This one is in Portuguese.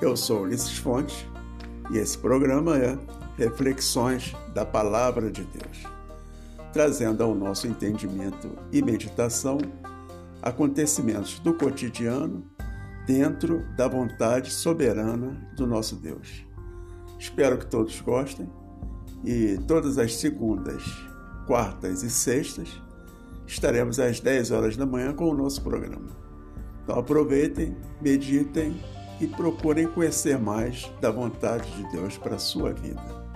Eu sou Ulisses Fontes e esse programa é Reflexões da Palavra de Deus, trazendo ao nosso entendimento e meditação acontecimentos do cotidiano dentro da vontade soberana do nosso Deus. Espero que todos gostem e todas as segundas, quartas e sextas estaremos às 10 horas da manhã com o nosso programa. Então aproveitem, meditem e procurem conhecer mais da vontade de Deus para a sua vida.